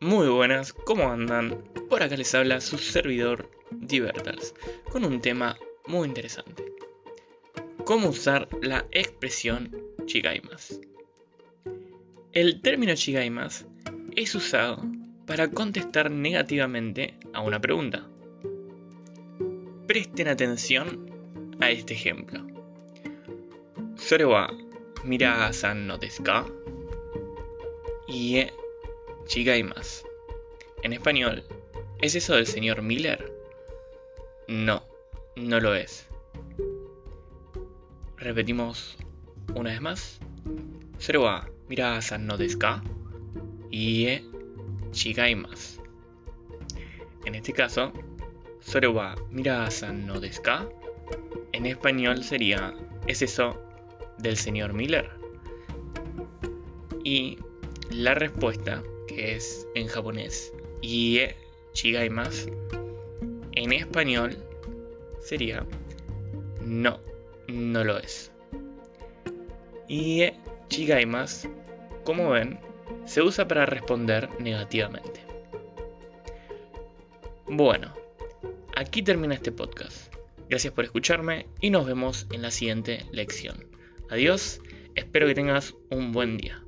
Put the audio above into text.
Muy buenas, ¿cómo andan? Por acá les habla su servidor Divertals, con un tema muy interesante. ¿Cómo usar la expresión chigaimas? El término chigaimas es usado para contestar negativamente a una pregunta. Presten atención a este ejemplo. Sore wa mira-san no desu ka? Ie chigaimasu. En español, ¿es eso del señor Miller? No, no lo es. Repetimos una vez más. Sore wa mira-san no desu ka? Ie chigaimasu. En este caso, Sore wa mira-san no desu ka? En español sería ¿Es eso del señor Miller? Y la respuesta, que es en japonés Ie chigaimasu, en español sería No, no lo es. Ie chigaimasu, como ven, se usa para responder negativamente. Bueno, aquí termina este podcast. Gracias por escucharme y nos vemos en la siguiente lección. Adiós, espero que tengas un buen día.